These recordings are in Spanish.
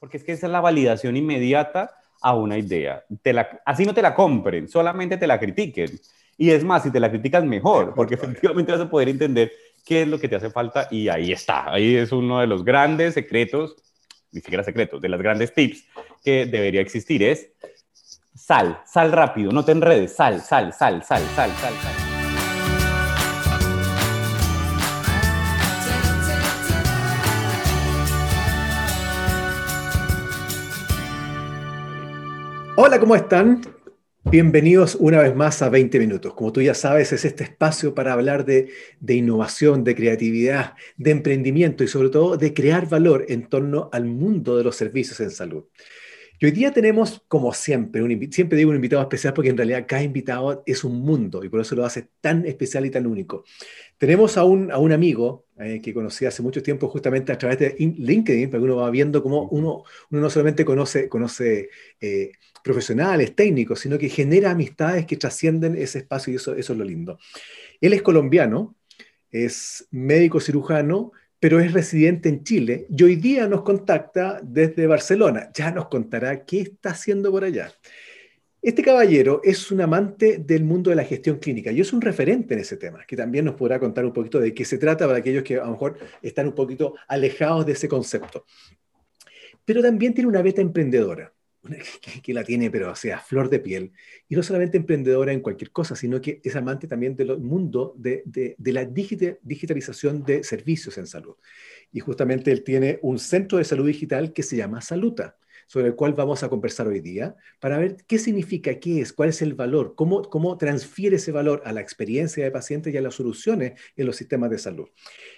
porque es que esa es la validación inmediata a una idea. Te la, así no te la compren, solamente te la critiquen. Y es más, si te la criticas mejor, porque efectivamente vas a poder entender qué es lo que te hace falta y ahí está. Ahí es uno de los grandes secretos, ni siquiera secretos, de las grandes tips que debería existir es sal, sal rápido, no te enredes, sal, sal, sal, sal, sal, sal, sal. Hola, ¿cómo están? Bienvenidos una vez más a 20 minutos. Como tú ya sabes, es este espacio para hablar de, innovación, de creatividad, de emprendimiento y sobre todo de crear valor en torno al mundo de los servicios en salud. Y hoy día tenemos, como siempre, un, siempre digo un invitado especial porque en realidad cada invitado es un mundo y por eso lo hace tan especial y tan único. Tenemos a un, a un amigo eh, que conocí hace mucho tiempo justamente a través de LinkedIn, porque uno va viendo cómo uno, uno no solamente conoce, conoce eh, profesionales, técnicos, sino que genera amistades que trascienden ese espacio y eso, es lo lindo. Él es colombiano, es médico cirujano, pero es residente en Chile y hoy día nos contacta desde Barcelona. Ya nos contará qué está haciendo por allá. Este caballero es un amante del mundo de la gestión clínica y es un referente en ese tema, que también nos podrá contar un poquito de qué se trata para aquellos que a lo mejor están un poquito alejados de ese concepto. Pero también tiene una beta emprendedora que, la tiene, pero sea, flor de piel. Y no solamente emprendedora en cualquier cosa, sino que es amante también del mundo de, de, la digitalización de servicios en salud. Y justamente él tiene un centro de salud digital que se llama Saluta, sobre el cual vamos a conversar hoy día, para ver qué significa, qué es, cuál es el valor, cómo, cómo transfiere ese valor a la experiencia de pacientes y a las soluciones en los sistemas de salud.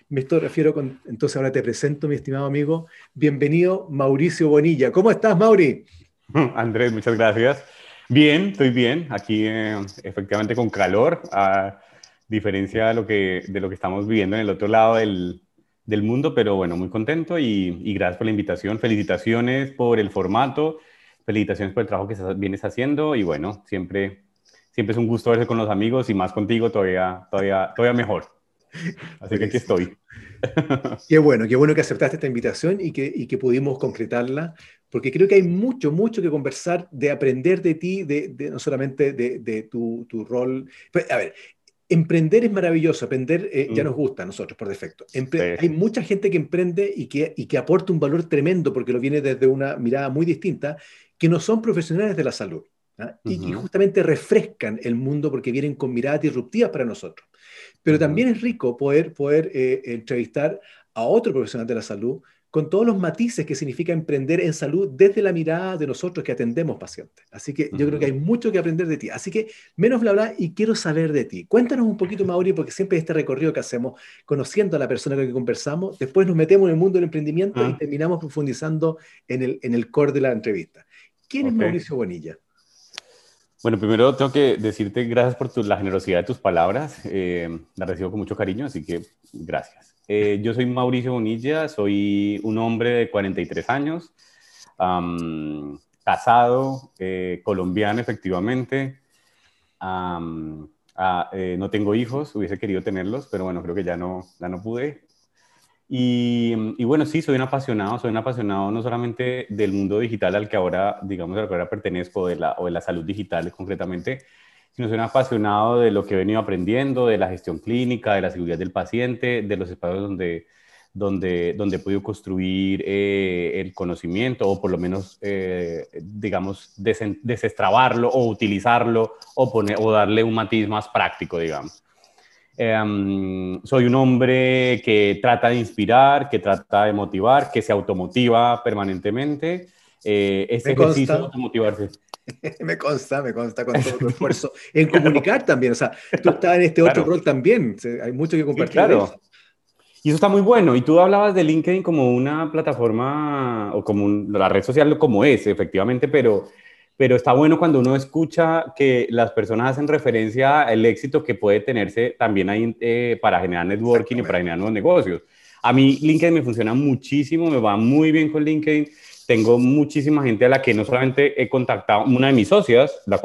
Me estoy refiero con, entonces ahora te presento, mi estimado amigo, bienvenido Mauricio Bonilla. ¿Cómo estás, Mauri? Andrés, muchas gracias. Bien, estoy bien. Aquí eh, efectivamente con calor, a diferencia de lo, que, de lo que estamos viviendo en el otro lado del, del mundo, pero bueno, muy contento y, gracias por la invitación. Felicitaciones por el formato, felicitaciones por el trabajo que vienes haciendo y bueno, siempre, siempre es un gusto verse con los amigos y más contigo todavía, todavía, todavía mejor. Así que aquí estoy. Qué bueno, qué bueno que aceptaste esta invitación y que, y que pudimos concretarla, porque creo que hay mucho, mucho que conversar, de aprender de ti, de, no solamente de, de tu, tu, rol. Pues, a ver, emprender es maravilloso, aprender eh, ya mm. nos gusta a nosotros por defecto. Hay mucha gente que emprende y que, y que aporta un valor tremendo porque lo viene desde una mirada muy distinta, que no son profesionales de la salud. ¿ah? y, que justamente refrescan el mundo porque vienen con miradas disruptivas para nosotros. Pero también es rico poder, poder eh, entrevistar a otro profesional de la salud con todos los matices que significa emprender en salud desde la mirada de nosotros que atendemos pacientes. Así que yo creo que hay mucho que aprender de ti. Así que menos bla bla y quiero saber de ti. Cuéntanos un poquito, Mauri, porque siempre este recorrido que hacemos, conociendo a la persona con la que conversamos, después nos metemos en el mundo del emprendimiento y ah. terminamos profundizando en el, en el core de la entrevista. ¿Quién es Mauricio Bonilla? Bueno, primero tengo que decirte gracias por la generosidad de tus palabras. Eh, la recibo con mucho cariño, así que gracias. Eh, yo soy Mauricio Bonilla, soy un hombre de 43 años, casado, eh, colombiano efectivamente. Eh, no tengo hijos, hubiese querido tenerlos, pero bueno, creo que ya no, ya no pude. Y, bueno, sí, soy un apasionado, soy un apasionado no solamente del mundo digital al que ahora, digamos, al que ahora pertenezco, de la, o de la salud digital concretamente, sino soy un apasionado de lo que he venido aprendiendo, de la gestión clínica, de la seguridad del paciente, de los espacios donde, donde, donde he podido construir eh, el conocimiento o por lo menos, eh, digamos, desestrabarlo o utilizarlo o, poner, o darle un matiz más práctico, digamos. Em, soy un hombre que trata de inspirar, que trata de motivar, que se automotiva permanentemente. Eh, ese ejercicio de automotivarse. me consta, me consta con todo tu esfuerzo en comunicar también. O sea, tú estás en este otro rol también. Hay mucho que compartir. claro. Y eso está muy bueno. Y tú hablabas de LinkedIn como una plataforma o como la red social como es, efectivamente, pero, pero está bueno cuando uno escucha que las personas hacen referencia al éxito que puede tenerse también ahí eh, para generar networking y para generar nuevos negocios. A mí LinkedIn me funciona muchísimo, me va muy bien con LinkedIn. Tengo muchísima gente a la que no solamente he contactado, una de mis socias, la,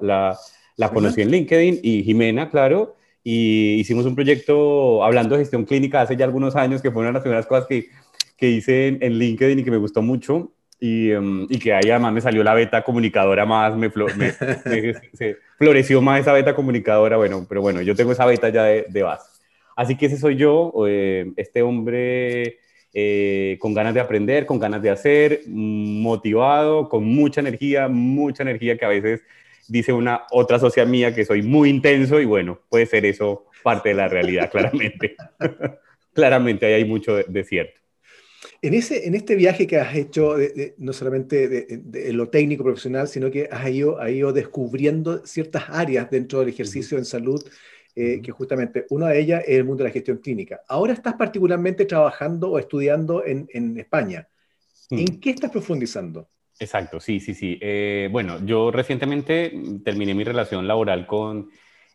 la, la, conocí en LinkedIn, y Jimena, claro, y hicimos un proyecto hablando de gestión clínica hace ya algunos años, que fue una de las primeras cosas que, que hice en, LinkedIn y que me gustó mucho y, em, y, que ahí además me salió la beta comunicadora más, me, se floreció más esa beta comunicadora, bueno, pero bueno, yo tengo esa beta ya de, de base. Así que ese soy yo, eh, este hombre eh, con ganas de aprender, con ganas de hacer, motivado, con mucha energía, mucha energía que a veces dice una otra socia mía que soy muy intenso y bueno, puede ser eso parte de la realidad, claramente. claramente ahí hay mucho de, cierto. En, ese, en este viaje que has hecho, no solamente de, lo técnico profesional, sino que has ido, has ido descubriendo ciertas áreas dentro del ejercicio en salud, eh, que justamente una de ellas es el mundo de la gestión clínica. Ahora estás particularmente trabajando o estudiando en, en España. ¿En qué estás profundizando? Exacto, sí, sí, sí. Eh, bueno, yo recientemente terminé mi relación laboral con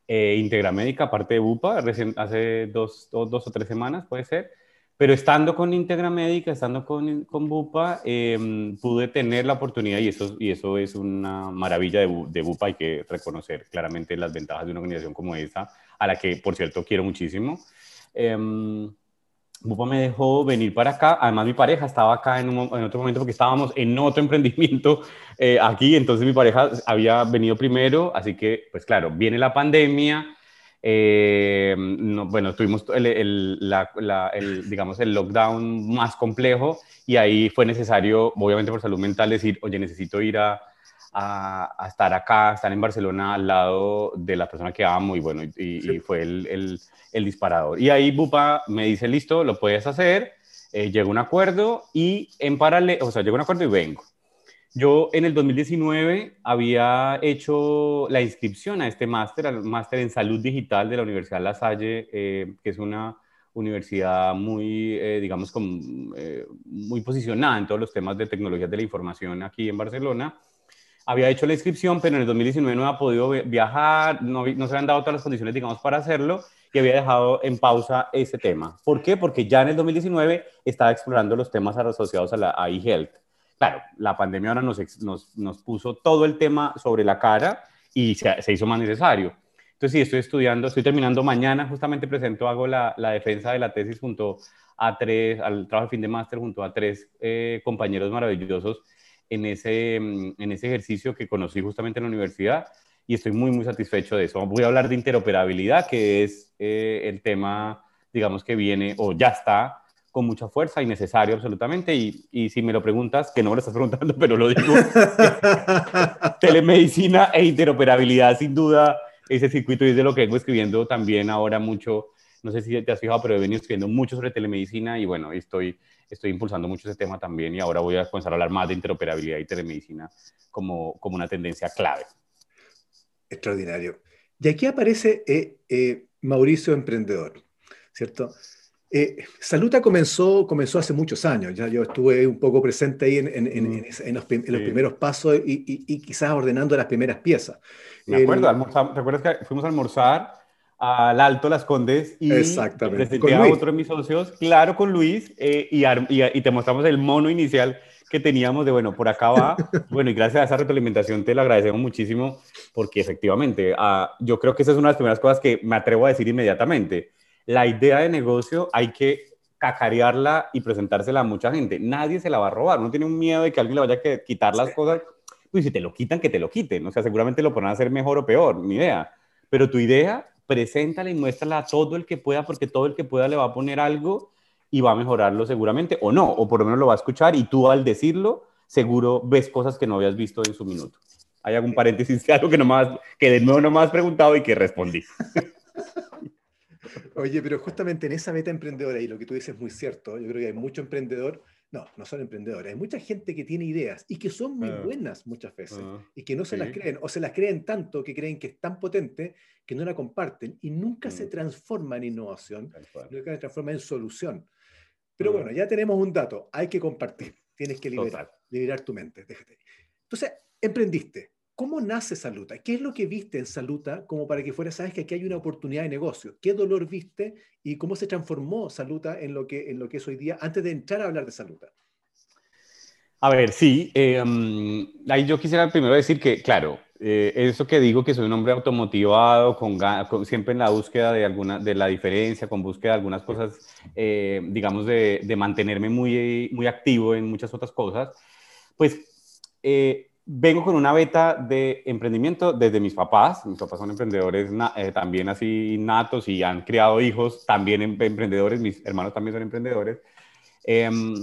eh, Integra Médica, aparte de BUPA, hace dos, dos, o tres semanas, puede ser. Pero estando con Integra Médica, estando con, con Bupa, em, pude tener la oportunidad, y eso, y eso es una maravilla de, de, Bupa, hay que reconocer claramente las ventajas de una organización como esa, a la que, por cierto, quiero muchísimo. Eh, Bupa me dejó venir para acá, además mi pareja estaba acá en, en otro momento porque estábamos en otro emprendimiento eh, aquí, entonces mi pareja había venido primero, así que, pues claro, viene la pandemia, eh, bueno, tuvimos el, digamos, el lockdown más complejo y ahí fue necesario, obviamente por salud mental, decir, oye, necesito ir a, a, estar acá, estar en Barcelona al lado de la persona que amo y bueno, y, fue el, el, disparador. Y ahí Bupa me dice, listo, lo puedes hacer, eh, llega un acuerdo y en paralelo, o sea, llega un acuerdo y vengo. Yo en el 2019 había hecho la inscripción a este máster, al máster en salud digital de la Universidad La Salle, eh, que es una universidad muy, eh, digamos, eh, muy posicionada en todos los temas de tecnologías de la información aquí en Barcelona. Había hecho la inscripción, pero en el 2019 no había podido viajar, no, no se habían dado todas las condiciones, digamos, para hacerlo y había dejado en pausa ese tema. ¿Por qué? Porque ya en el 2019 estaba explorando los temas asociados a la iHealth claro, la pandemia ahora nos, nos, nos, puso todo el tema sobre la cara y se, hizo más necesario. Entonces, sí, estoy estudiando, estoy terminando mañana, justamente presento, hago la, la defensa de la tesis junto a tres, al trabajo de fin de máster junto a tres eh, compañeros maravillosos en ese, mm, en ese ejercicio que conocí justamente en la universidad y estoy muy, muy satisfecho de eso. Voy a hablar de interoperabilidad, que es eh, el tema, digamos, que viene o ya está con mucha fuerza y necesario absolutamente. Y, y, si me lo preguntas, que no me lo estás preguntando, pero lo digo, telemedicina e interoperabilidad, sin duda, ese circuito es de lo que vengo escribiendo también ahora mucho. No sé si te has fijado, pero he venido escribiendo mucho sobre telemedicina y bueno, estoy, estoy impulsando mucho ese tema también y ahora voy a comenzar a hablar más de interoperabilidad y telemedicina como, como una tendencia clave. Extraordinario. Y aquí aparece eh, eh, Mauricio Emprendedor, ¿cierto? Eh, Saluta comenzó, comenzó hace muchos años, ya yo estuve un poco presente ahí en, en, en, los, primeros pasos y, y, quizás ordenando las primeras piezas. Me acuerdo, ¿te acuerdas que fuimos a almorzar al Alto Las Condes y presenté a otro de mis socios, claro, con Luis, eh, y, y, te mostramos el mono inicial que teníamos de, bueno, por acá va. bueno, y gracias a esa retroalimentación te lo agradecemos muchísimo porque efectivamente, uh, yo creo que esa es una de las primeras cosas que me atrevo a decir inmediatamente la idea de negocio hay que cacarearla y presentársela a mucha gente. Nadie se la va a robar. No tiene un miedo de que alguien le vaya a quitar las cosas. Pues si te lo quitan, que te lo quiten. O sea, seguramente lo podrán hacer mejor o peor, ni idea. Pero tu idea, preséntala y muéstrala a todo el que pueda, porque todo el que pueda le va a poner algo y va a mejorarlo seguramente, o no, o por lo menos lo va a escuchar y tú al decirlo, seguro ves cosas que no habías visto en su minuto. Hay algún paréntesis de algo que, nomás, que de nuevo no me has preguntado y que respondí. Oye, pero justamente en esa meta emprendedora, y lo que tú dices es muy cierto, yo creo que hay mucho emprendedor, no, no son emprendedores, hay mucha gente que tiene ideas y que son muy ah. buenas muchas veces ah. y que no se las creen o se las creen tanto que creen que es tan potente que no la comparten y nunca se mm. transforma en innovación, nunca se transforma en solución. Pero bueno, ya tenemos un dato, hay que compartir, tienes que liberar, liberar tu mente, déjate. Entonces, emprendiste, ¿Cómo nace Saluta? ¿Qué es lo que viste en Saluta como para que fuera, sabes que aquí hay una oportunidad de negocio? ¿Qué dolor viste y cómo se transformó Saluta en lo que, en lo que es hoy día antes de entrar a hablar de Saluta? A ver, sí, em, ahí yo quisiera primero decir que, claro, Eh, eso que digo que soy un hombre automotivado, con, siempre en la búsqueda de, alguna, de la diferencia, con búsqueda de algunas cosas, eh, digamos, de, de, mantenerme muy, muy activo en muchas otras cosas, pues eh, vengo con una beta de emprendimiento desde mis papás. Mis papás son emprendedores también así natos y han criado hijos también em, emprendedores. Mis hermanos también son emprendedores. Em,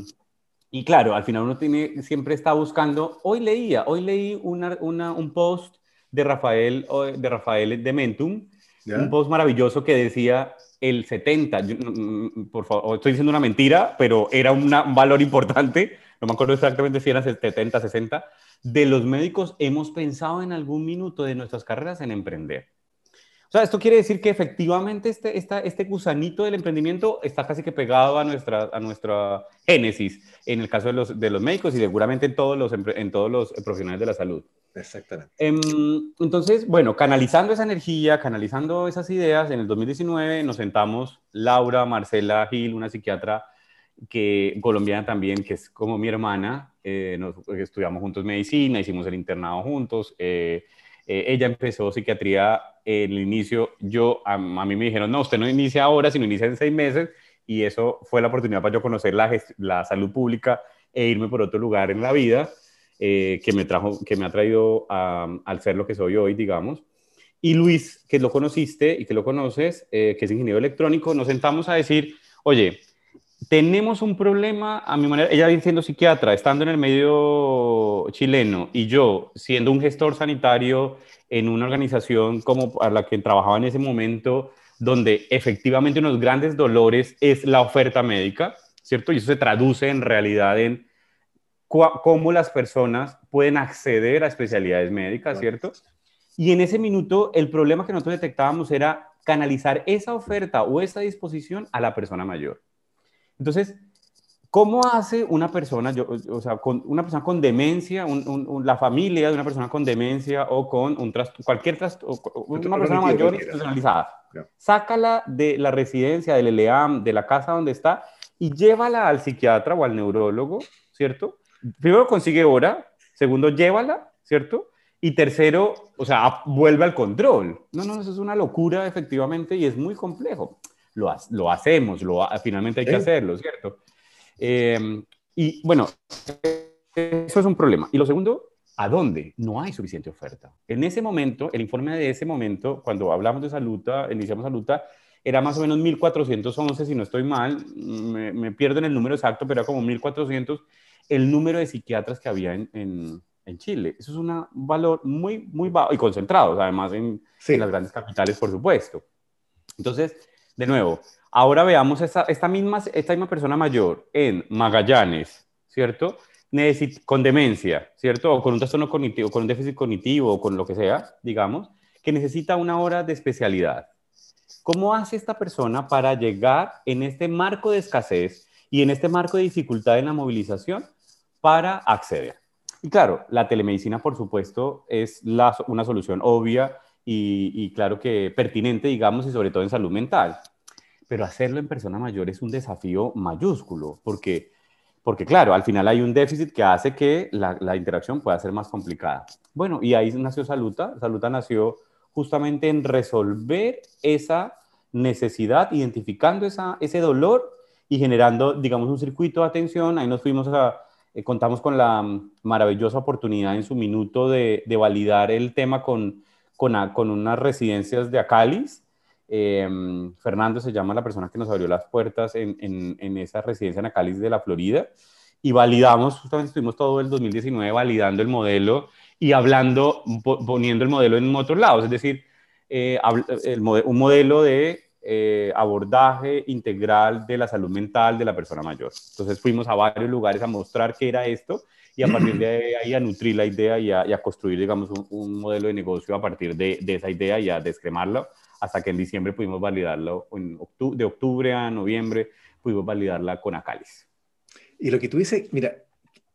y claro, al final uno tiene, siempre está buscando, hoy leía, hoy leí una, una, un post de Rafael, de Rafael de Mentum, un post maravilloso que decía el 70, mm, mm, por favor, estoy diciendo una mentira, pero era un valor importante, no me acuerdo exactamente si eran 70, 60, de los médicos hemos pensado en algún minuto de nuestras carreras en emprender. O sea, esto quiere decir que efectivamente este, este gusanito del emprendimiento está casi que pegado a nuestra, a nuestra génesis, en el caso de los, de los médicos y seguramente en todos los, en todos los profesionales de la salud. Exactamente. Em, entonces, bueno, canalizando esa energía, canalizando esas ideas, en el 2019 nos sentamos Laura, Marcela Gil, una psiquiatra que, colombiana también, que es como mi hermana, eh, nos, estudiamos juntos medicina, hicimos el internado juntos. Eh, eh, ella empezó psiquiatría en el inicio. Yo, a, mí me dijeron, no, usted no inicia ahora, sino inicia en seis meses. Y eso fue la oportunidad para yo conocer la, la salud pública e irme por otro lugar en la vida eh, que, me trajo, que me ha traído al ser lo que soy hoy, digamos. Y Luis, que lo conociste y que lo conoces, eh, que es ingeniero electrónico, nos sentamos a decir, oye, tenemos un problema, a mi manera, ella siendo psiquiatra, estando en el medio chileno y yo siendo un gestor sanitario en una organización como a la que trabajaba en ese momento, donde efectivamente unos grandes dolores es la oferta médica, ¿cierto? Y eso se traduce en realidad en cómo las personas pueden acceder a especialidades médicas, ¿cierto? Y en ese minuto el problema que nosotros detectábamos era canalizar esa oferta o esa disposición a la persona mayor. Entonces, ¿cómo hace una persona, yo, o sea, con una persona con demencia, la familia de una persona con demencia o con un cualquier trastorno, una persona mayor institucionalizada, sácala de la residencia, del ELEAM, de la casa donde está y llévala al psiquiatra o al neurólogo, ¿cierto? Primero consigue hora, segundo llévala, ¿cierto? Y tercero, o sea, vuelve al control. No, no, eso es una locura efectivamente y es muy complejo lo, lo hacemos, lo, finalmente hay que hacerlo, ¿cierto? Eh, y bueno, eso es un problema. Y lo segundo, ¿a dónde? No hay suficiente oferta. En ese momento, el informe de ese momento, cuando hablamos de salud, iniciamos salud, era más o menos 1411, si no estoy mal, me, me, pierdo en el número exacto, pero era como 1400 el número de psiquiatras que había en, en, en Chile. Eso es un valor muy, muy bajo y concentrado, además en, en las grandes capitales, por supuesto. Entonces, de nuevo, ahora veamos esta, misma, persona mayor en Magallanes, ¿cierto? con demencia, ¿cierto? O con un trastorno cognitivo, con un déficit cognitivo, o con lo que sea, digamos, que necesita una hora de especialidad. ¿Cómo hace esta persona para llegar en este marco de escasez y en este marco de dificultad en la movilización para acceder? Y claro, la telemedicina, por supuesto, es una solución obvia y, claro que pertinente, digamos, y sobre todo en salud mental. Pero hacerlo en persona mayor es un desafío mayúsculo, porque, porque claro, al final hay un déficit que hace que la, la interacción pueda ser más complicada. Bueno, y ahí nació Saluta. Saluta nació justamente en resolver esa necesidad, identificando esa, ese dolor y generando, digamos, un circuito de atención. Ahí nos fuimos a, eh, contamos con la maravillosa oportunidad en su minuto de, de validar el tema con con, unas residencias de Acalis. Eh, Fernando se llama la persona que nos abrió las puertas en, en, esa residencia en Acalis de la Florida y validamos, justamente estuvimos todo el 2019 validando el modelo y hablando, poniendo el modelo en otros lados, es decir, eh, un modelo de eh, abordaje integral de la salud mental de la persona mayor. Entonces fuimos a varios lugares a mostrar qué era esto y a partir de ahí a nutrir la idea y a, construir, digamos, un, modelo de negocio a partir de, de, esa idea y a descremarlo hasta que en diciembre pudimos validarlo, en octubre, de octubre a noviembre pudimos validarla con Acalis. Y lo que tú dices, mira,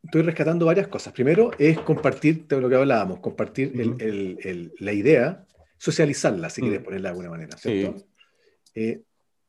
estoy rescatando varias cosas. Primero es compartir de lo que hablábamos, compartir el, el, la idea, socializarla, si quieres ponerla de alguna manera, ¿cierto? Eh,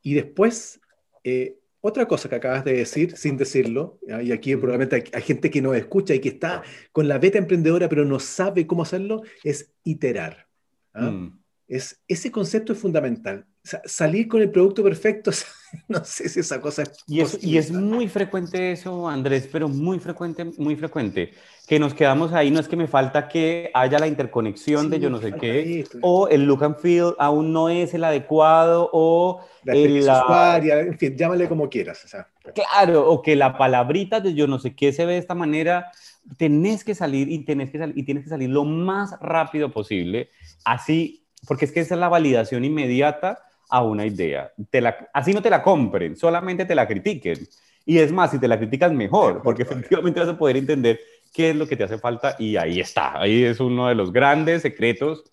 y después, eh, otra cosa que acabas de decir, sin decirlo, y aquí probablemente hay, gente que nos escucha y que está con la beta emprendedora pero no sabe cómo hacerlo, es iterar. ¿ah? Mm. Es, ese concepto es fundamental. salir con el producto perfecto, no sé si esa cosa es y es, y es muy frecuente eso, Andrés, pero muy frecuente, muy frecuente, que nos quedamos ahí, no es que me falta que haya la interconexión de yo no sé qué, o el look and feel aún no es el adecuado, o la el, usuaria, en fin, llámale como quieras. Claro, o que la palabrita de yo no sé qué se ve de esta manera, tenés que salir y tenés que salir y tienes que salir lo más rápido posible, así porque es que esa es la validación inmediata a una idea. Te la, así no te la compren, solamente te la critiquen. Y es más, si te la critican mejor, porque efectivamente vas a poder entender qué es lo que te hace falta y ahí está. Ahí es uno de los grandes secretos,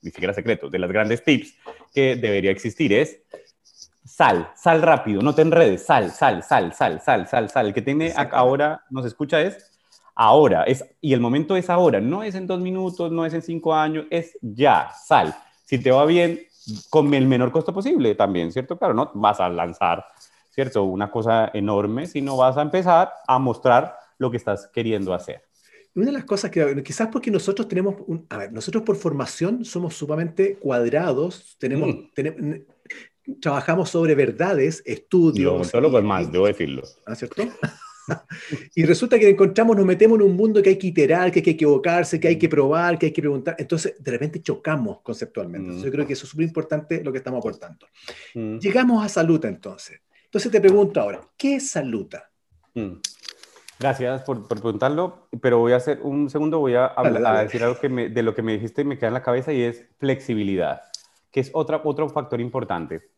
ni siquiera secretos, de las grandes tips que debería existir es sal, sal rápido, no te enredes, sal, sal, sal, sal, sal, sal, sal. El que tiene ahora, nos escucha es ahora, es, y el momento es ahora, no es en dos minutos, no es en cinco años, es ya, sal si te va bien, con el menor costo posible también, ¿cierto? Claro, no vas a lanzar, ¿cierto? Una cosa enorme, sino vas a empezar a mostrar lo que estás queriendo hacer. Una de las cosas que quizás porque nosotros tenemos, a ver, nosotros por formación somos sumamente cuadrados, tenemos, mm. trabajamos sobre verdades, estudios. solo pues más, debo decirlo. ¿Ah, cierto? y resulta que encontramos, nos metemos en un mundo que hay que iterar, que hay que equivocarse, que hay que probar, que hay que preguntar. Entonces, de repente chocamos conceptualmente. Mm. yo creo que eso es súper importante lo que estamos aportando. Mm. Llegamos a Saluta entonces. Entonces te pregunto ahora, ¿qué es Saluta? Mm. Gracias por, preguntarlo, pero voy a hacer un segundo, voy a, decir algo que de lo que me dijiste y me queda en la cabeza y es flexibilidad, que es otra, otro factor importante.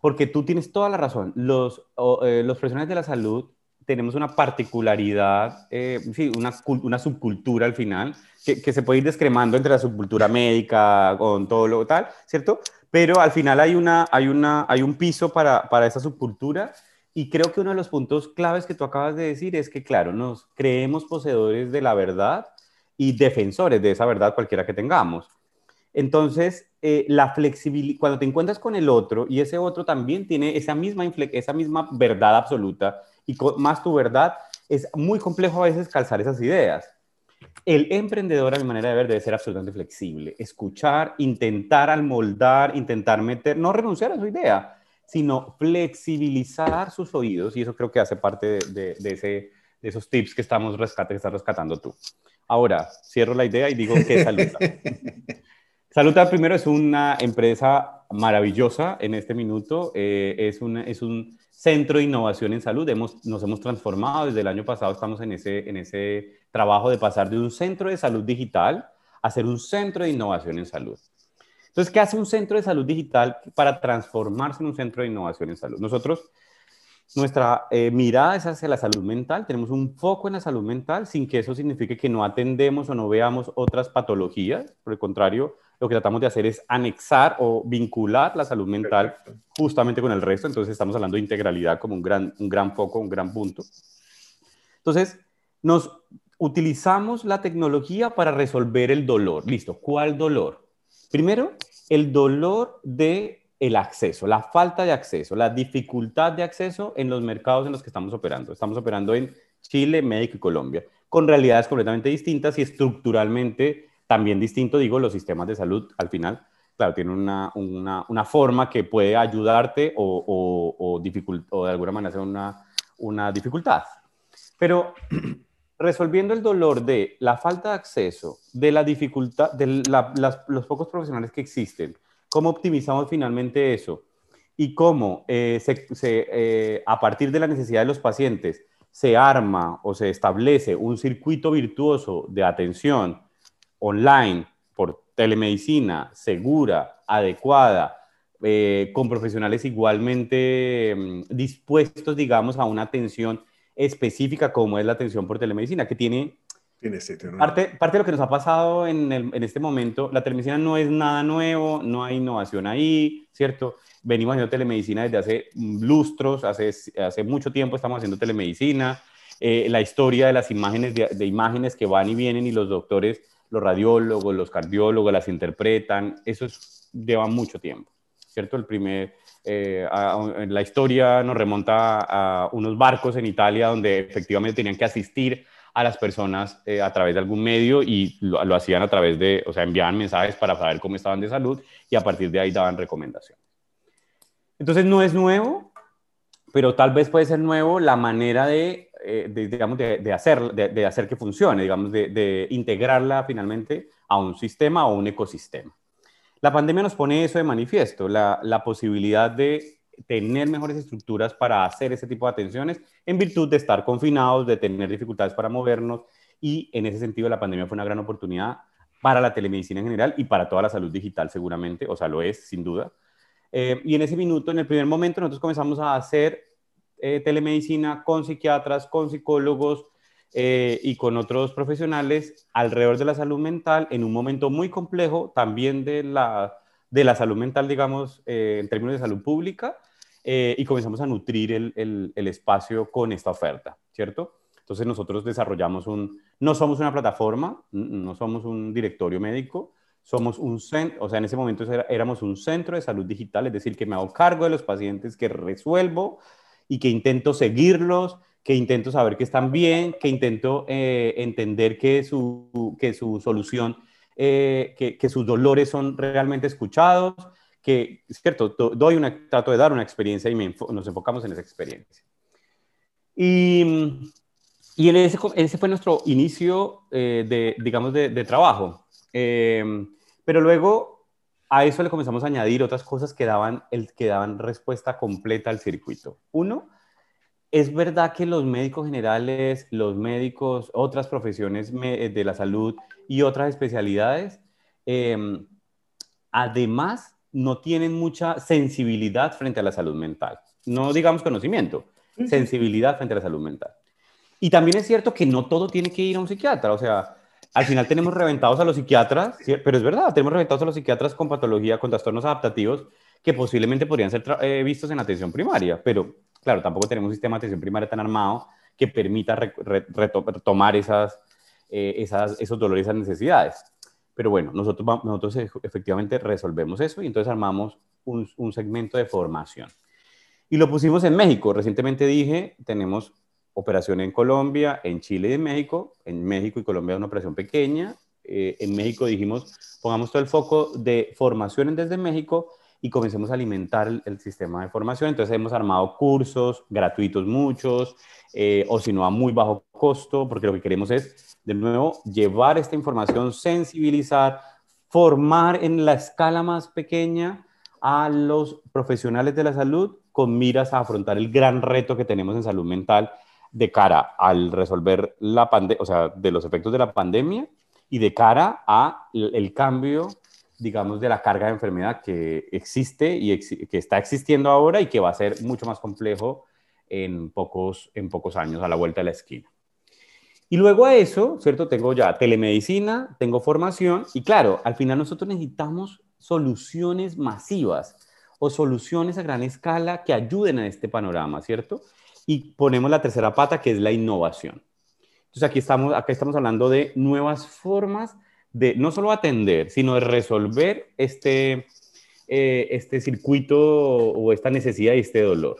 Porque tú tienes toda la razón. Los, eh, los profesionales de la salud tenemos una particularidad, eh, sí, una, una, subcultura al final, que, que, se puede ir descremando entre la subcultura médica, con todo lo tal, ¿cierto? Pero al final hay, una, hay, una, hay un piso para, para esa subcultura y creo que uno de los puntos claves que tú acabas de decir es que, claro, nos creemos poseedores de la verdad y defensores de esa verdad cualquiera que tengamos. Entonces, eh, la flexibilidad, cuando te encuentras con el otro y ese otro también tiene esa misma, esa misma verdad absoluta, y más tu verdad, es muy complejo a veces calzar esas ideas. El emprendedor, a mi manera de ver, debe ser absolutamente flexible, escuchar, intentar almoldar, intentar meter, no renunciar a su idea, sino flexibilizar sus oídos, y eso creo que hace parte de, ese, de esos tips que estamos rescate, que estás rescatando tú. Ahora, cierro la idea y digo que Saluta. Saluta primero es una empresa maravillosa en este minuto, eh, es, una, es un centro de innovación en salud. Hemos, nos hemos transformado desde el año pasado, estamos en ese, en ese trabajo de pasar de un centro de salud digital a ser un centro de innovación en salud. Entonces, ¿qué hace un centro de salud digital para transformarse en un centro de innovación en salud? Nosotros, nuestra eh, mirada es hacia la salud mental, tenemos un foco en la salud mental sin que eso signifique que no atendemos o no veamos otras patologías, por el contrario, lo que tratamos de hacer es anexar o vincular la salud mental justamente con el resto. Entonces estamos hablando de integralidad como un gran, un gran foco, un gran punto. Entonces, nos utilizamos la tecnología para resolver el dolor. Listo, ¿cuál dolor? Primero, el dolor de el acceso, la falta de acceso, la dificultad de acceso en los mercados en los que estamos operando. Estamos operando en Chile, México y Colombia, con realidades completamente distintas y estructuralmente también distinto, digo, los sistemas de salud al final, claro, tienen una, una, una forma que puede ayudarte o, o, o, o de alguna manera ser una, una dificultad. Pero resolviendo el dolor de la falta de acceso, de la dificultad, de los pocos profesionales que existen, ¿cómo optimizamos finalmente eso? Y cómo eh, se, se, eh, a partir de la necesidad de los pacientes se arma o se establece un circuito virtuoso de atención online, por telemedicina, segura, adecuada, eh, con profesionales igualmente mm, dispuestos, digamos, a una atención específica como es la atención por telemedicina, que tiene... tiene parte, parte de lo que nos ha pasado en, en, este momento, la telemedicina no es nada nuevo, no hay innovación ahí, ¿cierto? Venimos haciendo telemedicina desde hace lustros, hace, hace mucho tiempo estamos haciendo telemedicina, eh, la historia de las imágenes, de, de imágenes que van y vienen y los doctores los radiólogos, los cardiólogos las interpretan, eso lleva mucho tiempo. ¿cierto? El primer, eh, la historia nos remonta a unos barcos en Italia donde efectivamente tenían que asistir a las personas eh, a través de algún medio y lo, lo, hacían a través de, o sea, enviaban mensajes para saber cómo estaban de salud y a partir de ahí daban recomendaciones. Entonces no es nuevo, pero tal vez puede ser nuevo la manera de, eh, digamos, de, hacer, de, hacer que funcione, digamos, de, integrarla finalmente a un sistema o un ecosistema. La pandemia nos pone eso de manifiesto, la, la posibilidad de tener mejores estructuras para hacer ese tipo de atenciones en virtud de estar confinados, de tener dificultades para movernos y en ese sentido la pandemia fue una gran oportunidad para la telemedicina en general y para toda la salud digital seguramente, o sea, lo es sin duda, eh, y en ese minuto, en el primer momento, nosotros comenzamos a hacer eh, telemedicina con psiquiatras, con psicólogos eh, y con otros profesionales alrededor de la salud mental en un momento muy complejo también de la, de la salud mental, digamos, en términos de salud pública, y comenzamos a nutrir el, el, el espacio con esta oferta, ¿cierto? Entonces nosotros desarrollamos un, no somos una plataforma, no somos un directorio médico, somos un centro, o sea, en ese momento éramos un centro de salud digital, es decir, que me hago cargo de los pacientes que resuelvo y que intento seguirlos, que intento saber que están bien, que intento eh, entender que su, que su solución, eh, que, que, sus dolores son realmente escuchados, que, es cierto, doy una, trato de dar una experiencia y nos enfocamos en esa experiencia. Y, y en ese, ese fue nuestro inicio eh, de, digamos, de, de trabajo. Em, pero luego a eso le comenzamos a añadir otras cosas que daban, el, que daban respuesta completa al circuito. Uno, es verdad que los médicos generales, los médicos, otras profesiones de la salud y otras especialidades, em, además no tienen mucha sensibilidad frente a la salud mental. No digamos conocimiento, sensibilidad frente a la salud mental. Y también es cierto que no todo tiene que ir a un psiquiatra. O sea, al final tenemos reventados a los psiquiatras, pero es verdad, tenemos reventados a los psiquiatras con patología, con trastornos adaptativos que posiblemente podrían ser eh, vistos en atención primaria, pero claro, tampoco tenemos un sistema de atención primaria tan armado que permita retomar esas, eh, esos dolores, esas necesidades. Pero bueno, nosotros, nosotros efectivamente resolvemos eso y entonces armamos un segmento de formación. Y lo pusimos en México. Recientemente dije, tenemos operación en Colombia, en Chile y en México. En México y Colombia una operación pequeña. Eh, en México dijimos, pongamos todo el foco de formación desde México y comencemos a alimentar el, sistema de formación. Entonces hemos armado cursos gratuitos muchos, eh, o si no a muy bajo costo, porque lo que queremos es, de nuevo, llevar esta información, sensibilizar, formar en la escala más pequeña a los profesionales de la salud con miras a afrontar el gran reto que tenemos en salud mental de cara al resolver la pandemia, o sea, de los efectos de la pandemia y de cara a el cambio, digamos, de la carga de enfermedad que existe y que está existiendo ahora y que va a ser mucho más complejo en pocos, en pocos años a la vuelta de la esquina. Y luego a eso, ¿cierto? Tengo ya telemedicina, tengo formación y claro, al final nosotros necesitamos soluciones masivas o soluciones a gran escala que ayuden a este panorama, ¿cierto? Y ponemos la tercera pata, que es la innovación. Entonces aquí estamos, acá estamos hablando de nuevas formas de no solo atender, sino de resolver este, eh, este circuito o esta necesidad y este dolor.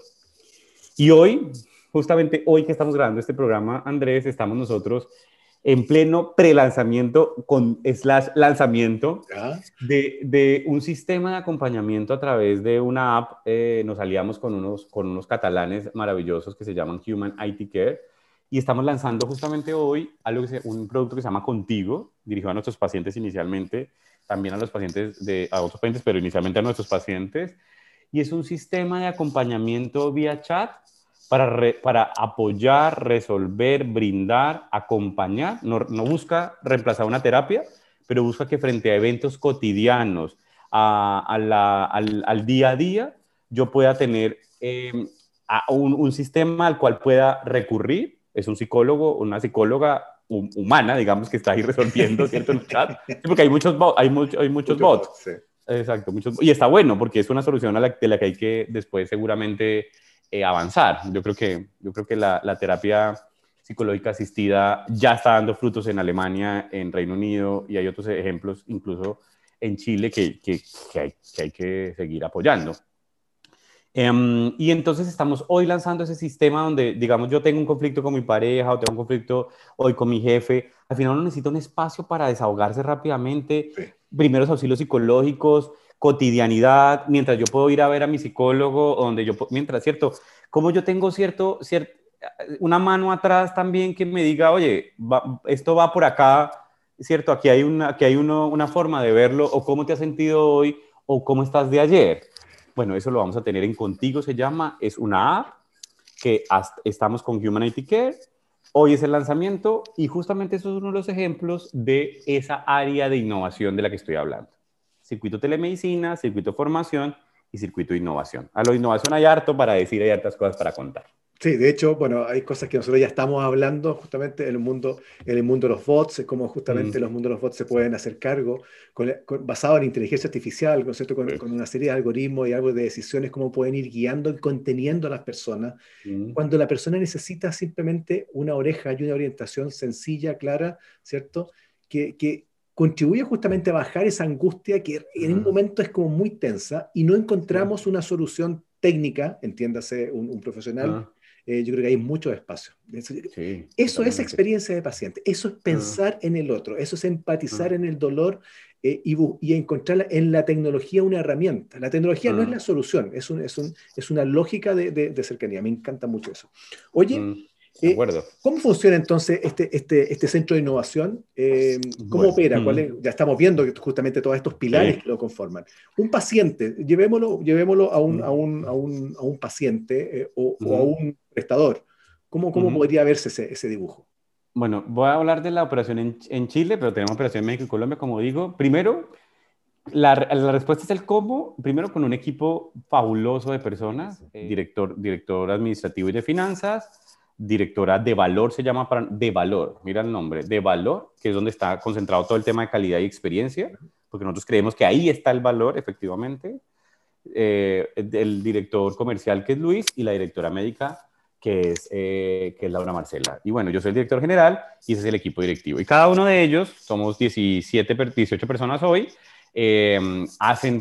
Y hoy, justamente hoy que estamos grabando este programa, Andrés, estamos nosotros en pleno pre-lanzamiento con slash lanzamiento de, de, un sistema de acompañamiento a través de una app. Eh, nos aliamos con unos, con unos catalanes maravillosos que se llaman Human IT Care y estamos lanzando justamente hoy algo que un producto que se llama Contigo, dirigido a nuestros pacientes inicialmente, también a los pacientes de a otros pacientes, pero inicialmente a nuestros pacientes. Y es un sistema de acompañamiento vía chat para, para apoyar, resolver, brindar, acompañar. No, no, busca reemplazar una terapia, pero busca que frente a eventos cotidianos, a, a la, al, al, día a día, yo pueda tener eh, a un, un, sistema al cual pueda recurrir. Es un psicólogo, una psicóloga humana, digamos, que está ahí resolviendo, ¿cierto? En el chat. porque hay muchos, hay, mucho, hay muchos bots. Sí. Exacto, muchos, y está bueno porque es una solución a la, de la que hay que después seguramente eh, avanzar. Yo creo que, yo creo que la, la, terapia psicológica asistida ya está dando frutos en Alemania, en Reino Unido y hay otros ejemplos incluso en Chile que, que, hay, que hay, que seguir apoyando. Em, y entonces estamos hoy lanzando ese sistema donde, digamos, yo tengo un conflicto con mi pareja o tengo un conflicto hoy con mi jefe. Al final uno necesita un espacio para desahogarse rápidamente, primeros auxilios psicológicos, cotidianidad, mientras yo puedo ir a ver a mi psicólogo, donde yo, mientras, ¿cierto? Como yo tengo cierto, cierto, una mano atrás también que me diga, oye, esto va por acá, ¿cierto? Aquí hay, una, aquí hay uno, una forma de verlo, o cómo te has sentido hoy, o cómo estás de ayer. Bueno, eso lo vamos a tener en Contigo, se llama, es una app que estamos con Humanity Care. Hoy es el lanzamiento y justamente eso es uno de los ejemplos de esa área de innovación de la que estoy hablando. Circuito telemedicina, circuito formación y circuito innovación. A lo innovación hay harto para decir, hay hartas cosas para contar. Sí, de hecho, bueno, hay cosas que nosotros ya estamos hablando justamente en el mundo, en el mundo de los bots, cómo justamente mm. los mundos de los bots se pueden hacer cargo, basado en inteligencia artificial, Con, con, una serie de algoritmos y algo de decisiones, cómo pueden ir guiando y conteniendo a las personas. Mm. Cuando la persona necesita simplemente una oreja y una orientación sencilla, clara, ¿cierto? Que, que contribuye justamente a bajar esa angustia que en un momento es como muy tensa y no encontramos una solución técnica, entiéndase un, profesional, eh, yo creo que hay mucho espacio. Eso, es experiencia de paciente, eso es pensar en el otro, eso es empatizar en el dolor eh, y, y, encontrar en la tecnología una herramienta. La tecnología no es la solución, es, un, es, un, es una lógica de, de, cercanía. Me encanta mucho eso. Oye, eh, ¿Cómo funciona entonces este, este, este centro de innovación? Eh, ¿Cómo opera? ya estamos viendo justamente todos estos pilares que lo conforman. Un paciente, llevémoslo, llevémoslo a, un, a, un, a, un, a un paciente eh, o, a un prestador. ¿Cómo, cómo podría verse ese, ese, dibujo? Bueno, voy a hablar de la operación en, en, Chile, pero tenemos operación en México y Colombia, como digo. Primero, la, la, respuesta es el cómo, primero con un equipo fabuloso de personas, director, director administrativo y de finanzas, directora de valor, se llama de valor, mira el nombre, de valor, que es donde está concentrado todo el tema de calidad y experiencia, porque nosotros creemos que ahí está el valor, efectivamente. Eh, el director comercial, que es Luis, y la directora médica, que es, eh, que es Laura Marcela. Y bueno, yo soy el director general y ese es el equipo directivo. Y cada uno de ellos, somos 17, 18 personas hoy, eh, hacen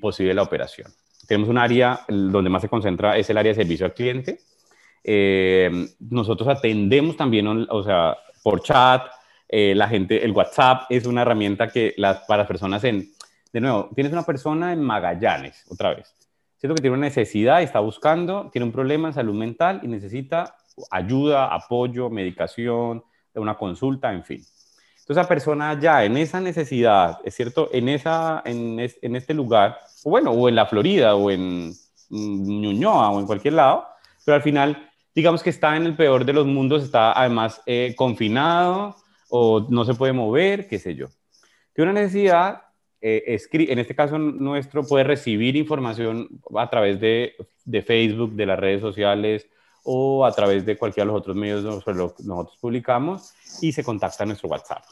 posible la operación. Tenemos un área donde más se concentra, es el área de servicio al cliente, eh, nosotros atendemos también, o sea, por chat, eh, la gente, el WhatsApp es una herramienta que las, para las personas en, de nuevo, tienes una persona en Magallanes, otra vez, siento que tiene una necesidad, está buscando, tiene un problema en salud mental y necesita ayuda, apoyo, medicación, una consulta, en fin. Entonces, esa persona ya en esa necesidad, es cierto, en, esa, en, en este lugar, o bueno, o en la Florida, o en Ñuñoa, o en cualquier lado, pero al final digamos que está en el peor de los mundos, está además eh, confinado o no se puede mover, qué sé yo. Tiene una necesidad, eh, en este caso nuestro, puede recibir información a través de, de, Facebook, de las redes sociales o a través de cualquiera de los otros medios sobre que nosotros publicamos y se contacta a nuestro WhatsApp.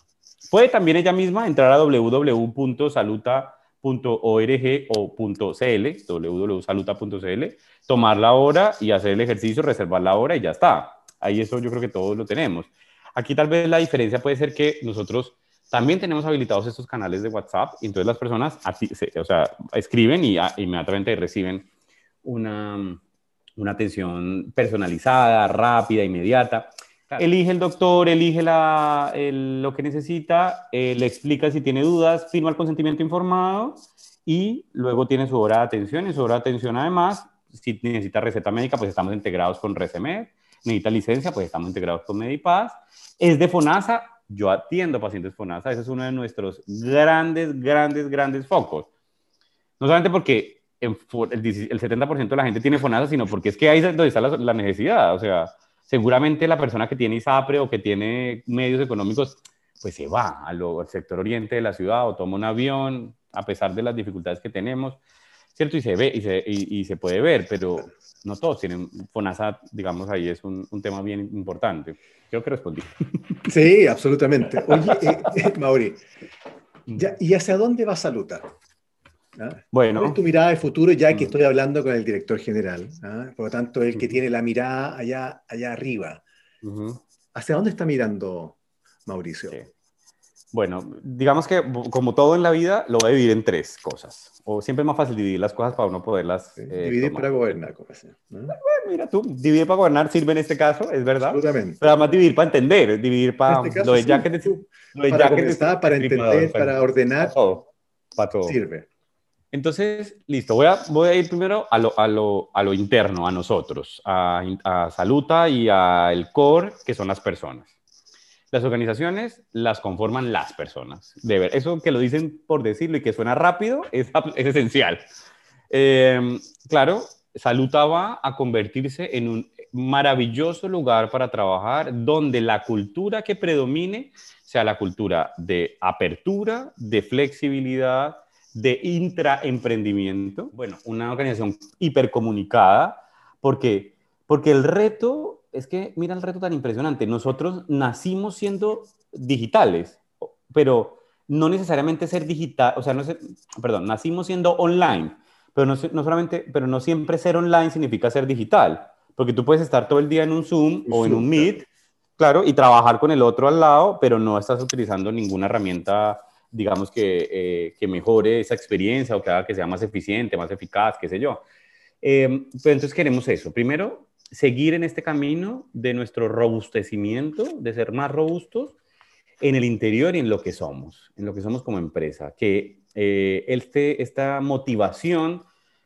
Puede también ella misma entrar a www.saluta.com .org o .cl, www.saluta.cl, tomar la hora y hacer el ejercicio, reservar la hora y ya está. Ahí eso yo creo que todos lo tenemos. Aquí tal vez la diferencia puede ser que nosotros también tenemos habilitados estos canales de WhatsApp y entonces las personas o sea, escriben y inmediatamente reciben una, una atención personalizada, rápida, inmediata. Elige el doctor, elige lo que necesita, eh, le explica si tiene dudas, firma el consentimiento informado y luego tiene su hora de atención. Y su hora de atención, además, si necesita receta médica, pues estamos integrados con Recemed. Necesita licencia, pues estamos integrados con Medipaz. Es de FONASA, yo atiendo pacientes FONASA. Ese es uno de nuestros grandes, grandes, grandes focos. No solamente porque el, 70% de la gente tiene FONASA, sino porque es que ahí es donde está la, la necesidad. O sea, seguramente la persona que tiene ISAPRE o que tiene medios económicos, pues se va al, sector oriente de la ciudad o toma un avión, a pesar de las dificultades que tenemos, ¿cierto? Y se ve, y se, puede ver, pero no todos tienen FONASA, digamos, ahí es un, tema bien importante. Creo que respondí. Sí, absolutamente. Oye, eh, eh, Mauri. ¿y hacia dónde va Saluta? ¿Ah? Bueno. ¿Cuál es tu mirada de futuro ya que mm. estoy hablando con el director general? ¿ah? Por lo tanto, el que tiene la mirada allá, allá arriba. ¿Hacia dónde está mirando Mauricio? Bueno, digamos que como todo en la vida, lo voy a dividir en tres cosas. O siempre es más fácil dividir las cosas para uno poderlas. Eh, dividir para gobernar, como Bueno, mira tú, dividir para gobernar sirve en este caso, es verdad. Absolutamente. Pero además dividir para entender, dividir para. Este lo de ya que te, lo de para, comenzar, para entender, para ordenar. Para todo. Para todo. Sirve. Entonces, listo, voy a, ir primero a lo, interno, a nosotros, a, Saluta y al core, que son las personas. Las organizaciones las conforman las personas. De ver, eso que lo dicen por decirlo y que suena rápido es, es esencial. Eh, claro, Saluta va a convertirse en un maravilloso lugar para trabajar donde la cultura que predomine sea la cultura de apertura, de flexibilidad, de intraemprendimiento. Bueno, una organización hipercomunicada porque, porque el reto es que mira el reto tan impresionante. Nosotros nacimos siendo digitales, pero no necesariamente ser digital, o sea, no sé, perdón, nacimos siendo online, pero no, no, solamente, pero no siempre ser online significa ser digital, porque tú puedes estar todo el día en un Zoom o en un Meet, claro, y trabajar con el otro al lado, pero no estás utilizando ninguna herramienta, digamos, que, eh, que mejore esa experiencia o que haga que sea más eficiente, más eficaz, qué sé yo. Eh, pues entonces queremos eso. Primero, seguir en este camino de nuestro robustecimiento, de ser más robustos en el interior y en lo que somos, en lo que somos como empresa, que eh, este, esta motivación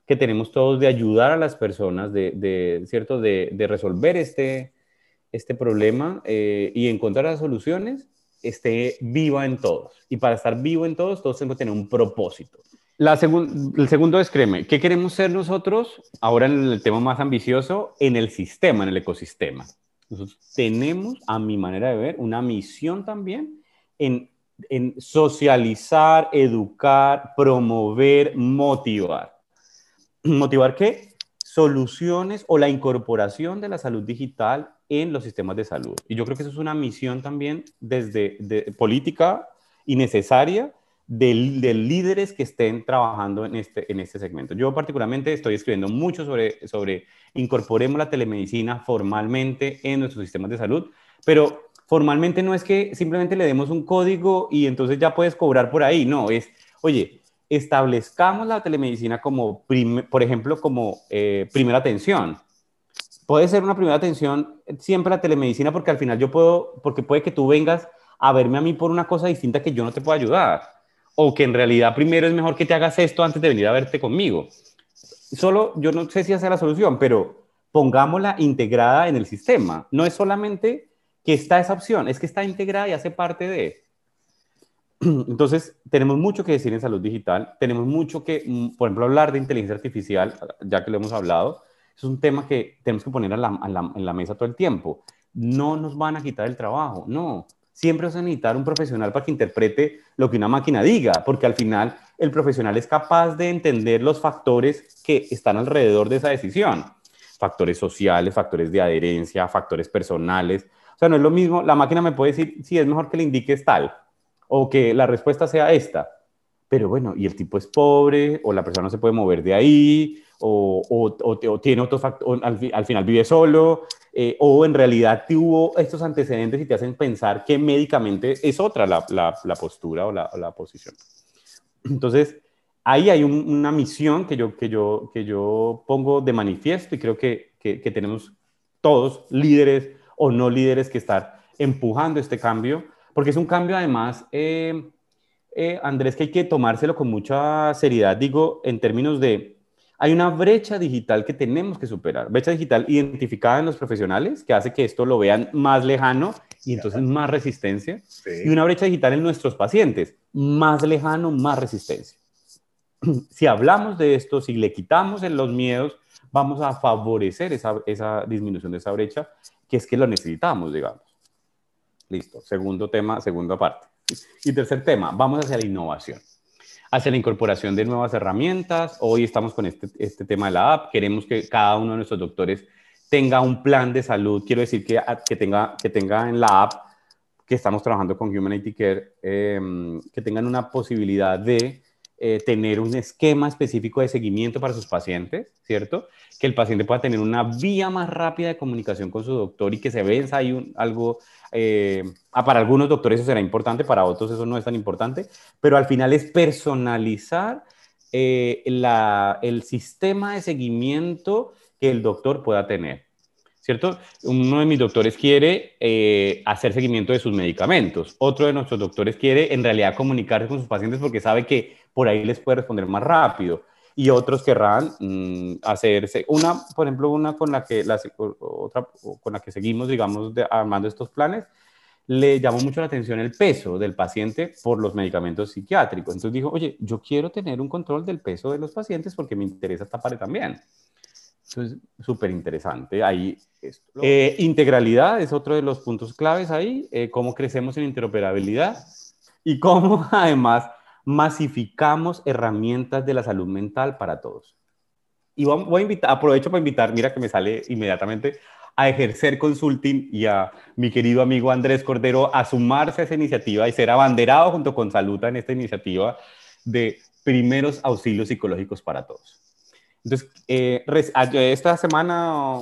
que tenemos todos de ayudar a las personas, de, ¿cierto? De, resolver este, este problema eh, y encontrar las soluciones, esté viva en todos. Y para estar vivo en todos, todos tenemos que tener un propósito. La el segundo es, créeme, ¿qué queremos ser nosotros ahora en el tema más ambicioso? En el sistema, en el ecosistema. Tenemos, a mi manera de ver, una misión también en, en socializar, educar, promover, motivar. ¿Motivar qué? Soluciones o la incorporación de la salud digital en los sistemas de salud. Y yo creo que eso es una misión también desde de política y necesaria de, líderes que estén trabajando en este, en este segmento. Yo particularmente estoy escribiendo mucho sobre, sobre incorporemos la telemedicina formalmente en nuestros sistemas de salud, pero formalmente no es que simplemente le demos un código y entonces ya puedes cobrar por ahí, no, es, oye, establezcamos la telemedicina como, por ejemplo, como eh, primera atención. Puede ser una primera atención siempre la telemedicina porque al final yo puedo, porque puede que tú vengas a verme a mí por una cosa distinta que yo no te puedo ayudar o que en realidad primero es mejor que te hagas esto antes de venir a verte conmigo. Solo, yo no sé si hace la solución, pero pongámosla integrada en el sistema. No es solamente que está esa opción, es que está integrada y hace parte de. Entonces, tenemos mucho que decir en salud digital, tenemos mucho que, mm, por ejemplo, hablar de inteligencia artificial, ya que lo hemos hablado, es un tema que tenemos que poner en la mesa todo el tiempo. No nos van a quitar el trabajo, no siempre vas a necesitar un profesional para que interprete lo que una máquina diga, porque al final el profesional es capaz de entender los factores que están alrededor de esa decisión. Factores sociales, factores de adherencia, factores personales. O sea, no es lo mismo, la máquina me puede decir, si es mejor que le indiques tal, o que la respuesta sea esta. Pero bueno, y el tipo es pobre, o la persona no se puede mover de ahí, o, o, tiene otros factores, al, al final vive solo, eh, o en realidad tuvo estos antecedentes y te hacen pensar que médicamente es otra la, la, postura o la, la, posición. Entonces, ahí hay una misión que yo, que, yo, que yo pongo de manifiesto y creo que, que, tenemos todos, líderes o no líderes, que estar empujando este cambio, porque es un cambio además, eh, eh, Andrés, que hay que tomárselo con mucha seriedad, digo, en términos de hay una brecha digital que tenemos que superar, brecha digital identificada en los profesionales, que hace que esto lo vean más lejano y entonces más resistencia, y una brecha digital en nuestros pacientes, más lejano, más resistencia. Si hablamos de esto, si le quitamos en los miedos, vamos a favorecer esa, esa disminución de esa brecha, que es que lo necesitamos, digamos. Listo, segundo tema, segunda parte. Y tercer tema, vamos hacia la innovación hacia la incorporación de nuevas herramientas. Hoy estamos con este, este tema de la app. Queremos que cada uno de nuestros doctores tenga un plan de salud. Quiero decir que, que, tenga, que tenga en la app que estamos trabajando con Humanity Care, em, que tengan una posibilidad de eh, tener un esquema específico de seguimiento para sus pacientes, ¿cierto? Que el paciente pueda tener una vía más rápida de comunicación con su doctor y que se venza ahí un, algo, eh, ah, para algunos doctores eso será importante, para otros eso no es tan importante, pero al final es personalizar eh, la, el sistema de seguimiento que el doctor pueda tener. ¿cierto? Uno de mis doctores quiere hacer seguimiento de sus medicamentos. Otro de nuestros doctores quiere en realidad comunicarse con sus pacientes porque sabe que por ahí les puede responder más rápido. Y otros querrán mm, hacerse una, por ejemplo, una con la que, la, otra, con la que seguimos, digamos, armando estos planes, le llamó mucho la atención el peso del paciente por los medicamentos psiquiátricos. Entonces dijo, oye, yo quiero tener un control del peso de los pacientes porque me interesa esta parte también. Eso es súper interesante. Ahí, eh, integralidad es otro de los puntos claves ahí, eh, cómo crecemos en interoperabilidad y cómo además masificamos herramientas de la salud mental para todos. Y voy a aprovecho para invitar, mira que me sale inmediatamente, a ejercer consulting y a mi querido amigo Andrés Cordero a sumarse a esa iniciativa y ser abanderado junto con Saluta en esta iniciativa de primeros auxilios psicológicos para todos. Entonces, eh, esta semana,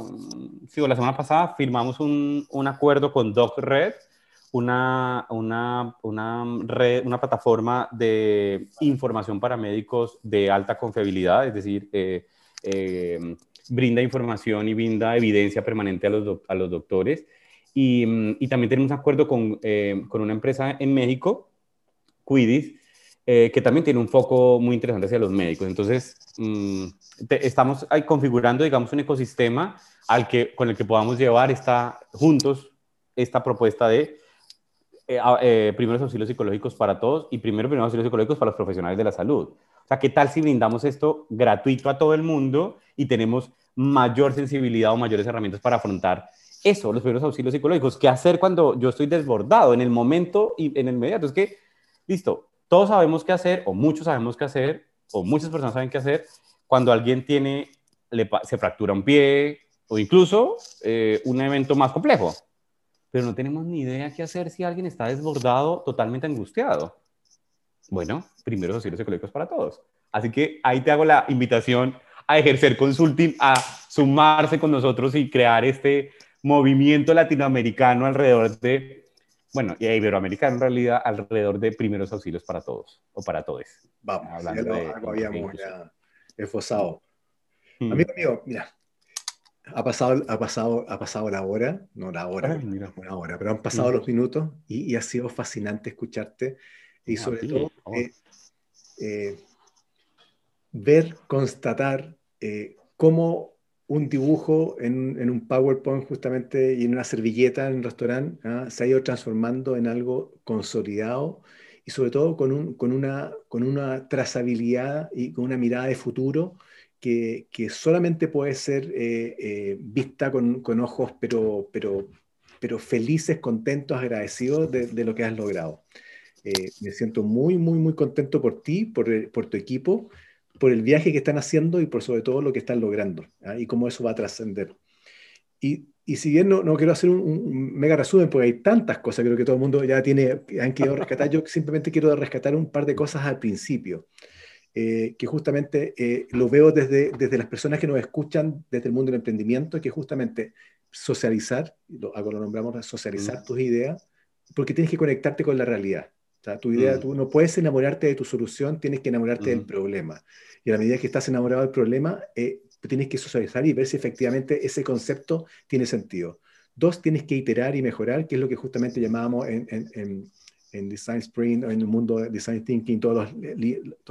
sí, la semana pasada, firmamos un, un acuerdo con DocRed, una, una, una, red, una plataforma de información para médicos de alta confiabilidad, es decir, eh, eh, brinda información y brinda evidencia permanente a los, a los doctores. Y, mm, y, también tenemos un acuerdo con, con una empresa en México, Quidis, que también tiene un foco muy interesante hacia los médicos. Entonces, mm, estamos ahí configurando, digamos, un ecosistema al que, con el que podamos llevar esta, juntos esta propuesta de eh, eh, primeros auxilios psicológicos para todos y primero primeros auxilios psicológicos para los profesionales de la salud. O sea, ¿qué tal si brindamos esto gratuito a todo el mundo y tenemos mayor sensibilidad o mayores herramientas para afrontar eso, los primeros auxilios psicológicos? ¿Qué hacer cuando yo estoy desbordado en el momento y en el inmediato? Es que, listo, todos sabemos qué hacer o muchos sabemos qué hacer o muchas personas saben qué hacer, cuando alguien tiene, se fractura un pie o incluso eh, un evento más complejo. Pero no tenemos ni idea qué hacer si alguien está desbordado, totalmente angustiado. Bueno, primeros auxilios psicológicos para todos. Así que ahí te hago la invitación a ejercer consulting, a sumarse con nosotros y crear este movimiento latinoamericano alrededor de, bueno, y iberoamericano en realidad, alrededor de primeros auxilios para todos o para todos. Vamos, hablando de, algo habíamos ya esforzado. Mm. Amigo mío, mira, ha pasado, ha, pasado, ha pasado la hora, no la hora, una hora, pero han pasado mm. los minutos y, ha sido fascinante escucharte y sobre todo eh, eh, ver, constatar eh, cómo un dibujo en, en, un PowerPoint justamente y en una servilleta en un restaurante ¿ah? se ha ido transformando en algo consolidado y sobre todo con, un, con, una, con una trazabilidad y con una mirada de futuro que, que solamente puede ser eh, eh, vista con, con, ojos, pero, pero, pero felices, contentos, agradecidos de, de lo que has logrado. Eh, me siento muy, muy, muy contento por ti, por, por, tu equipo, por el viaje que están haciendo y por sobre todo lo que están logrando ¿ah? y cómo eso va a trascender. Y y si bien no, no quiero hacer un, mega resumen, porque hay tantas cosas, creo que todo el mundo ya tiene, han querido rescatar, yo simplemente quiero rescatar un par de cosas al principio, eh, que justamente eh, lo veo desde, desde las personas que nos escuchan desde el mundo del emprendimiento, que justamente socializar, lo, algo lo nombramos, socializar tus ideas, porque tienes que conectarte con la realidad. O sea, tu idea, tú no puedes enamorarte de tu solución, tienes que enamorarte del problema. Y a la medida que estás enamorado del problema, eh, tienes que socializar y ver si efectivamente ese concepto tiene sentido. Dos, tienes que iterar y mejorar, que es lo que justamente llamábamos en, en, en, Design Sprint o en el mundo de Design Thinking, toda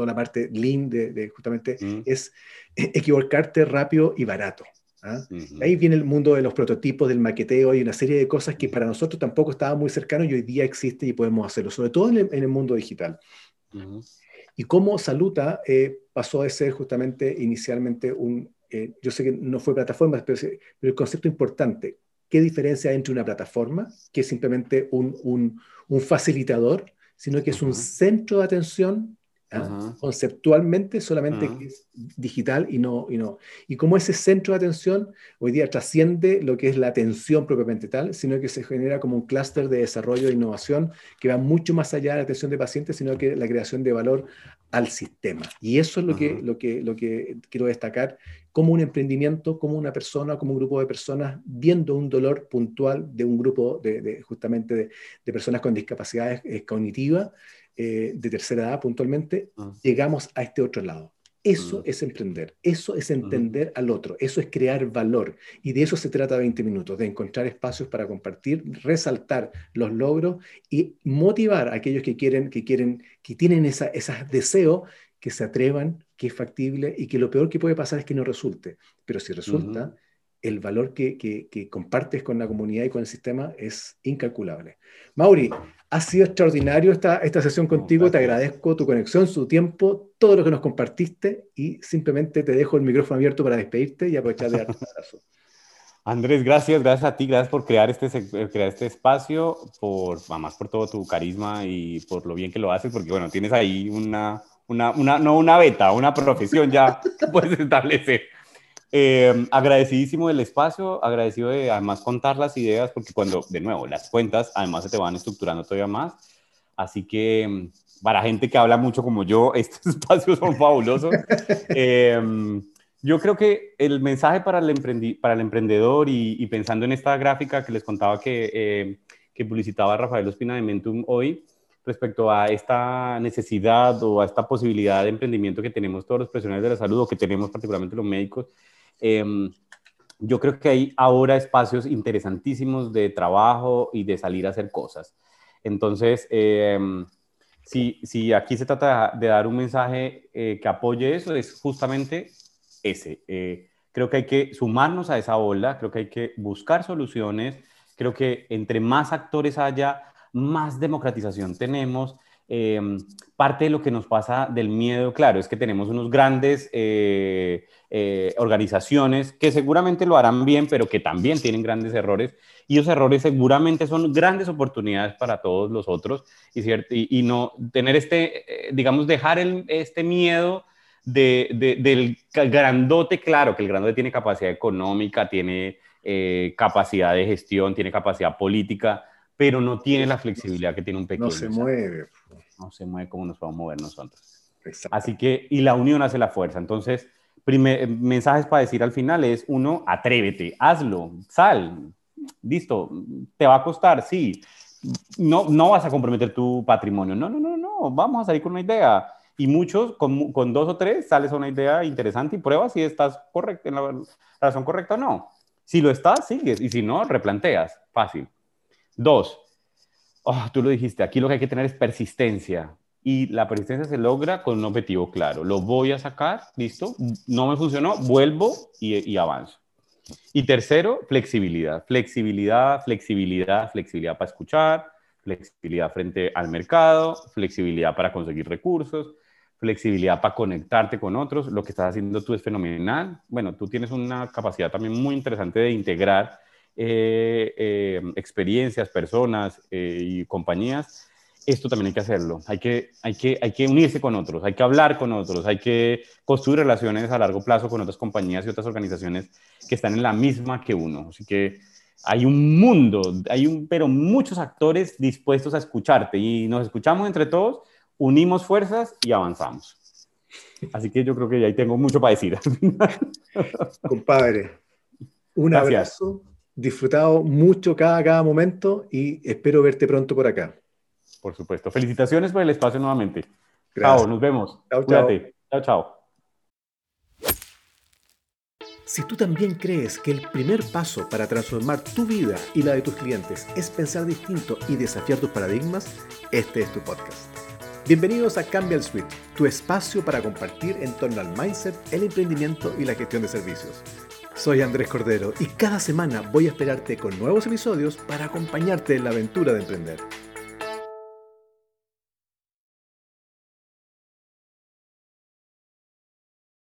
la parte lean de, justamente mm. es equivocarte rápido y barato. ¿ah? Ahí viene el mundo de los prototipos, del maqueteo y una serie de cosas que para nosotros tampoco estaba muy cercano y hoy día existe y podemos hacerlo, sobre todo en el, mundo digital. Y cómo Saluta eh, pasó de ser justamente inicialmente un, eh, yo sé que no fue plataforma, pero, el concepto importante, ¿qué diferencia hay entre una plataforma, que es simplemente un, un, facilitador, sino que es un centro de atención conceptualmente solamente que es digital y no, y no. Y como ese centro de atención hoy día trasciende lo que es la atención propiamente tal, sino que se genera como un clúster de desarrollo e innovación que va mucho más allá de la atención de pacientes, sino que la creación de valor al sistema. Y eso es lo, que, lo, que, lo que quiero destacar como un emprendimiento, como una persona, como un grupo de personas, viendo un dolor puntual de un grupo de, justamente de, de, personas con discapacidades eh, cognitivas eh, de tercera edad puntualmente, ah. llegamos a este otro lado. Eso mm. es emprender, eso es entender al otro, eso es crear valor. Y de eso se trata 20 minutos, de encontrar espacios para compartir, resaltar los logros y motivar a aquellos que quieren, que quieren, que tienen esos deseos, que se atrevan, que es factible y que lo peor que puede pasar es que no resulte. Pero si resulta, el valor que, que, compartes con la comunidad y con el sistema es incalculable. Mauri, ha sido extraordinario esta, esta sesión contigo, te agradezco tu conexión, su tiempo, todo lo que nos compartiste y simplemente te dejo el micrófono abierto para despedirte y aprovechar de darte un abrazo. Andrés, gracias, gracias a ti, gracias por crear este, eh, crear este espacio, por, además por todo tu carisma y por lo bien que lo haces, porque bueno, tienes ahí una, una, una no una beta, una profesión ya que puedes establecer. Eh, agradecidísimo del espacio, agradecido de además contar las ideas, porque cuando, de nuevo, las cuentas además se te van estructurando todavía más. Así que para gente que habla mucho como yo, estos espacios son fabulosos. Eh, yo creo que el mensaje para el, para el emprendedor y, pensando en esta gráfica que les contaba que, eh, que publicitaba Rafael Ospina de Mentum hoy, respecto a esta necesidad o a esta posibilidad de emprendimiento que tenemos todos los profesionales de la salud o que tenemos particularmente los médicos, Em, yo creo que hay ahora espacios interesantísimos de trabajo y de salir a hacer cosas. Entonces, em, si, si, aquí se trata de dar un mensaje eh, que apoye eso, es justamente ese. Eh, creo que hay que sumarnos a esa ola, creo que hay que buscar soluciones, creo que entre más actores haya, más democratización tenemos Em, parte de lo que nos pasa del miedo, claro, es que tenemos unos grandes eh, eh, organizaciones que seguramente lo harán bien, pero que también tienen grandes errores. Y esos errores seguramente son grandes oportunidades para todos los otros. Y, cierto, y, no tener este, eh, digamos, dejar este miedo de, del grandote, claro, que el grandote tiene capacidad económica, tiene capacidad de gestión, tiene capacidad política, pero no tiene la flexibilidad que tiene un pequeño. No se mueve no se mueve como nos podemos mover nosotros. Así que, y la unión hace la fuerza. Entonces, primer, mensajes para decir al final es, uno, atrévete, hazlo, sal, listo, te va a costar, sí. No, no vas a comprometer tu patrimonio. No, no, no, no, vamos a salir con una idea. Y muchos, con, con dos o tres, sales a una idea interesante y pruebas si estás correcto, en la razón correcta o no. Si lo estás, sigues. Y si no, replanteas. Fácil. Dos, oh, tú lo dijiste, aquí lo que hay que tener es persistencia. Y la persistencia se logra con un objetivo claro. Lo voy a sacar, listo, no me funcionó, vuelvo y, avanzo. Y tercero, flexibilidad. Flexibilidad, flexibilidad, flexibilidad para escuchar, flexibilidad frente al mercado, flexibilidad para conseguir recursos, flexibilidad para conectarte con otros. Lo que estás haciendo tú es fenomenal. Bueno, tú tienes una capacidad también muy interesante de integrar eh, eh, experiencias, personas eh, y compañías, esto también hay que hacerlo. Hay que, hay, que, hay que unirse con otros, hay que hablar con otros, hay que construir relaciones a largo plazo con otras compañías y otras organizaciones que están en la misma que uno. Así que hay un mundo, hay un, pero muchos actores dispuestos a escucharte y nos escuchamos entre todos, unimos fuerzas y avanzamos. Así que yo creo que ahí tengo mucho para decir. Compadre, un abrazo disfrutado mucho cada, cada momento y espero verte pronto por acá. Por supuesto. Felicitaciones por el espacio nuevamente. Chao, nos vemos. Chao, chao. Chao, chao. Si tú también crees que el primer paso para transformar tu vida y la de tus clientes es pensar distinto y desafiar tus paradigmas, este es tu podcast. Bienvenidos a Cambia el Suite, tu espacio para compartir en torno al mindset, el emprendimiento y la gestión de servicios. Soy Andrés Cordero y cada semana voy a esperarte con nuevos episodios para acompañarte en la aventura de emprender.